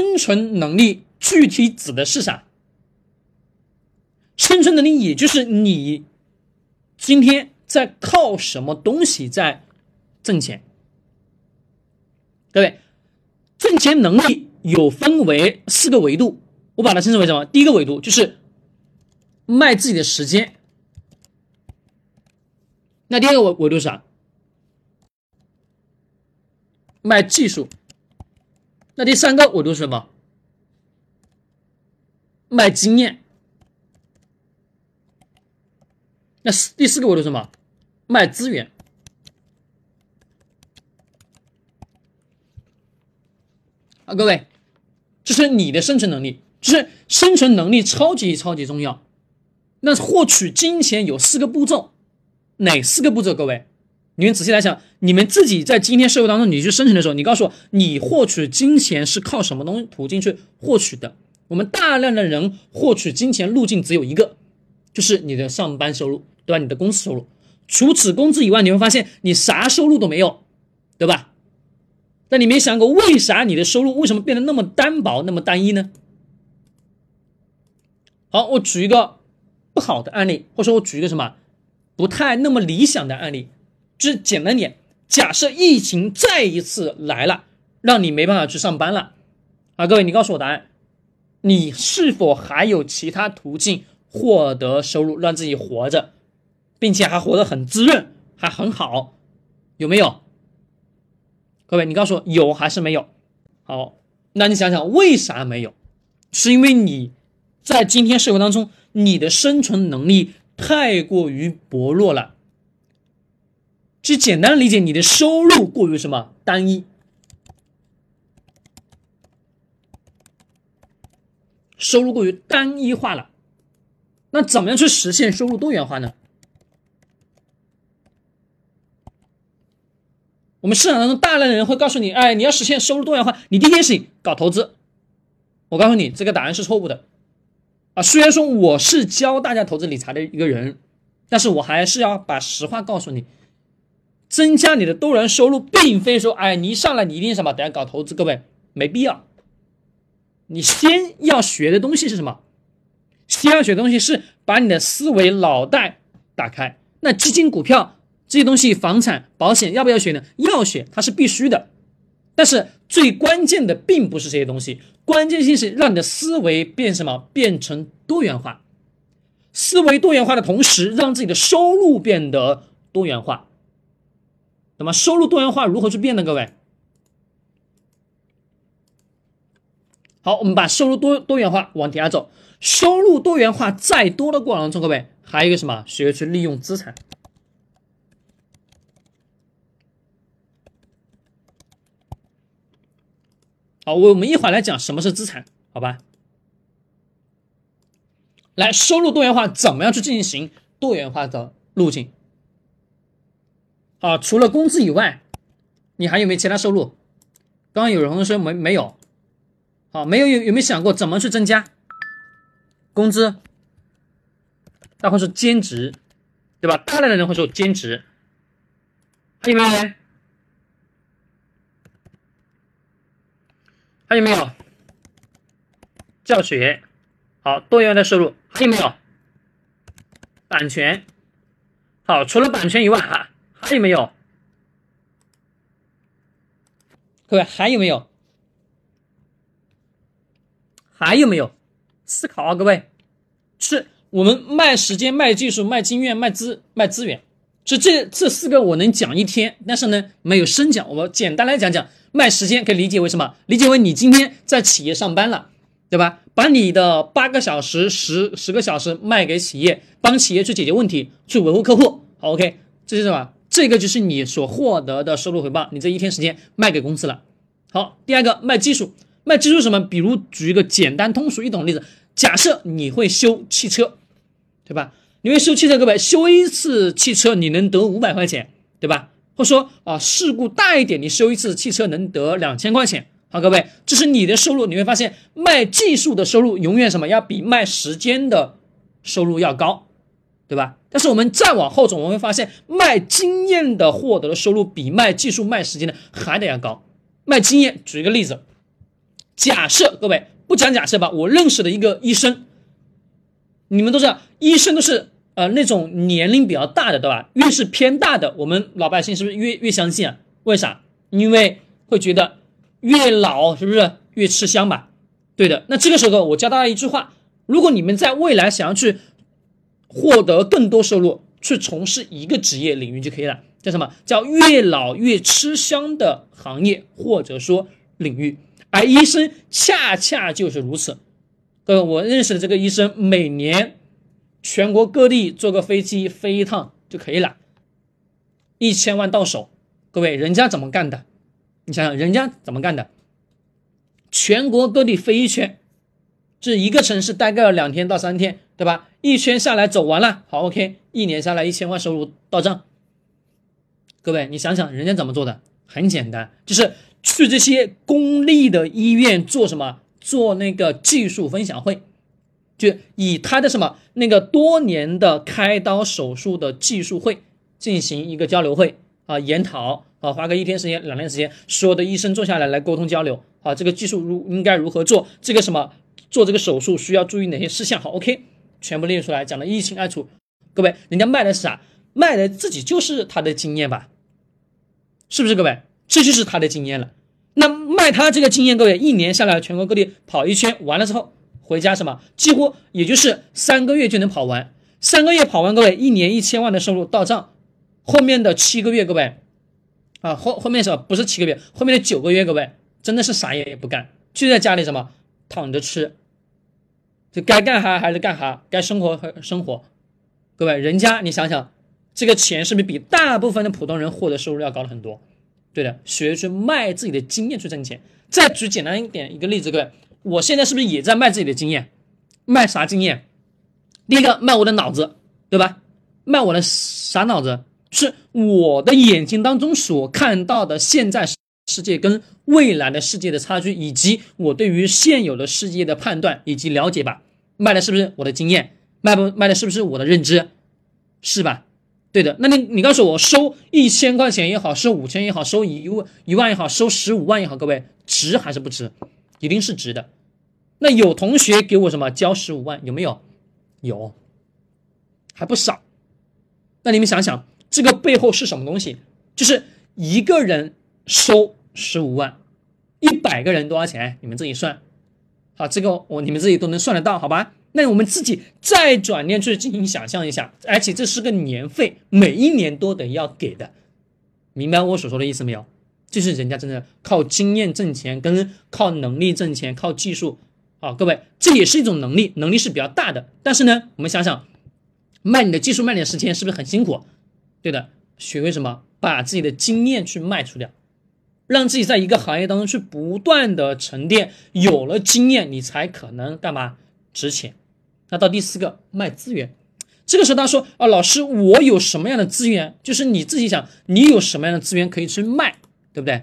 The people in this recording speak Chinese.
生存能力具体指的是啥？生存能力也就是你今天在靠什么东西在挣钱。各位，挣钱能力有分为四个维度，我把它称之为什么？第一个维度就是卖自己的时间。那第二个维维度是啥？卖技术。那第三个维度是什么？卖经验。那四第四个维度是什么？卖资源。啊，各位，这是你的生存能力，就是生存能力超级超级重要。那获取金钱有四个步骤，哪四个步骤？各位，你们仔细来想，你们自己在今天社会当中，你去生存的时候，你告诉我，你获取金钱是靠什么东西途径去获取的？我们大量的人获取金钱路径只有一个，就是你的上班收入，对吧？你的公司收入。除此工资以外，你会发现你啥收入都没有，对吧？那你没想过，为啥你的收入为什么变得那么单薄、那么单一呢？好，我举一个不好的案例，或者说我举一个什么不太那么理想的案例，就是简单点，假设疫情再一次来了，让你没办法去上班了，啊，各位，你告诉我答案，你是否还有其他途径获得收入，让自己活着？并且还活得很滋润，还很好，有没有？各位，你告诉我有还是没有？好，那你想想为啥没有？是因为你在今天社会当中，你的生存能力太过于薄弱了。就简单理解，你的收入过于什么单一？收入过于单一化了。那怎么样去实现收入多元化呢？我们市场当中大量的人会告诉你，哎，你要实现收入多元化，你第一件事情搞投资。我告诉你，这个答案是错误的。啊，虽然说我是教大家投资理财的一个人，但是我还是要把实话告诉你，增加你的多元收入，并非说，哎，你一上来你一定什么，等下搞投资，各位没必要。你先要学的东西是什么？先要学的东西是把你的思维脑袋打开。那基金、股票。这些东西，房产、保险要不要学呢？要学，它是必须的。但是最关键的并不是这些东西，关键性是让你的思维变什么？变成多元化。思维多元化的同时，让自己的收入变得多元化。那么收入多元化如何去变呢？各位，好，我们把收入多多元化往底下走。收入多元化再多的过程中，各位还有一个什么？学会去利用资产。好，我们一会儿来讲什么是资产，好吧？来，收入多元化怎么样去进行多元化的路径？啊，除了工资以外，你还有没有其他收入？刚刚有人说没没有，好，没有有有没有想过怎么去增加工资？那会是兼职，对吧？大量的人会说兼职，还有没有？还有没有教学？好，多元的收入还有没有版权？好，除了版权以外，还还有没有？各位还有没有？还有没有思考啊？各位，是我们卖时间、卖技术、卖经验、卖资、卖资源，是这这四个我能讲一天，但是呢没有深讲，我简单来讲讲。卖时间可以理解为什么？理解为你今天在企业上班了，对吧？把你的八个小时、十十个小时卖给企业，帮企业去解决问题，去维护客户。好，OK，这是什么？这个就是你所获得的收入回报。你这一天时间卖给公司了。好，第二个卖技术，卖技术什么？比如举一个简单通俗易懂的例子，假设你会修汽车，对吧？你会修汽车，各位修一次汽车你能得五百块钱，对吧？或说啊，事故大一点，你修一次汽车能得两千块钱。好，各位，这是你的收入。你会发现，卖技术的收入永远什么？要比卖时间的收入要高，对吧？但是我们再往后走，我们会发现，卖经验的获得的收入比卖技术、卖时间的还得要高。卖经验，举一个例子，假设各位不讲假设吧，我认识的一个医生，你们都知道，医生都是呃那种年龄比较大的，对吧？越是偏大的，我们老百姓是不是越越相信啊？为啥？因为会觉得越老是不是越吃香吧？对的。那这个时候我教大家一句话：如果你们在未来想要去获得更多收入，去从事一个职业领域就可以了。叫什么叫越老越吃香的行业或者说领域？而医生恰恰就是如此。各位，我认识的这个医生，每年全国各地坐个飞机飞一趟就可以了，一千万到手。各位，人家怎么干的？你想想，人家怎么干的？全国各地飞一圈，这一个城市待个两天到三天，对吧？一圈下来走完了，好，OK，一年下来一千万收入到账。各位，你想想，人家怎么做的？很简单，就是去这些公立的医院做什么？做那个技术分享会，就以他的什么那个多年的开刀手术的技术会进行一个交流会啊，研讨啊，花个一天时间、两天时间，所有的医生坐下来来沟通交流啊，这个技术如应该如何做？这个什么做这个手术需要注意哪些事项？好，OK，全部列出来，讲的一清二楚。各位，人家卖的是啥？卖的自己就是他的经验吧。是不是各位？这就是他的经验了。那卖他这个经验，各位一年下来全国各地跑一圈完了之后，回家什么？几乎也就是三个月就能跑完。三个月跑完，各位一年一千万的收入到账。后面的七个月，各位啊后后面什么？不是七个月，后面的九个月，各位真的是啥也也不干，就在家里什么躺着吃，就该干哈还是干哈，该生活还生活。各位，人家你想想。这个钱是不是比大部分的普通人获得收入要高了很多？对的，学去卖自己的经验去挣钱。再举简单一点一个例子，各位，我现在是不是也在卖自己的经验？卖啥经验？第一个卖我的脑子，对吧？卖我的啥脑子？是我的眼睛当中所看到的现在世界跟未来的世界的差距，以及我对于现有的世界的判断以及了解吧。卖的是不是我的经验？卖不卖的是不是我的认知？是吧？对的，那你你告诉我，收一千块钱也好，收五千也好，收一万一万也好，收十五万也好，各位值还是不值？一定是值的。那有同学给我什么交十五万有没有？有，还不少。那你们想想，这个背后是什么东西？就是一个人收十五万，一百个人多少钱？你们自己算。好，这个我你们自己都能算得到，好吧？那我们自己再转念去进行想象一下，而且这是个年费，每一年都得要给的，明白我所说的意思没有？就是人家真的靠经验挣钱，跟靠能力挣钱，靠技术啊，各位，这也是一种能力，能力是比较大的。但是呢，我们想想，卖你的技术，卖你的时间，是不是很辛苦？对的，学会什么？把自己的经验去卖出掉，让自己在一个行业当中去不断的沉淀，有了经验，你才可能干嘛？值钱。那到第四个卖资源，这个时候他说啊，老师，我有什么样的资源？就是你自己想，你有什么样的资源可以去卖，对不对？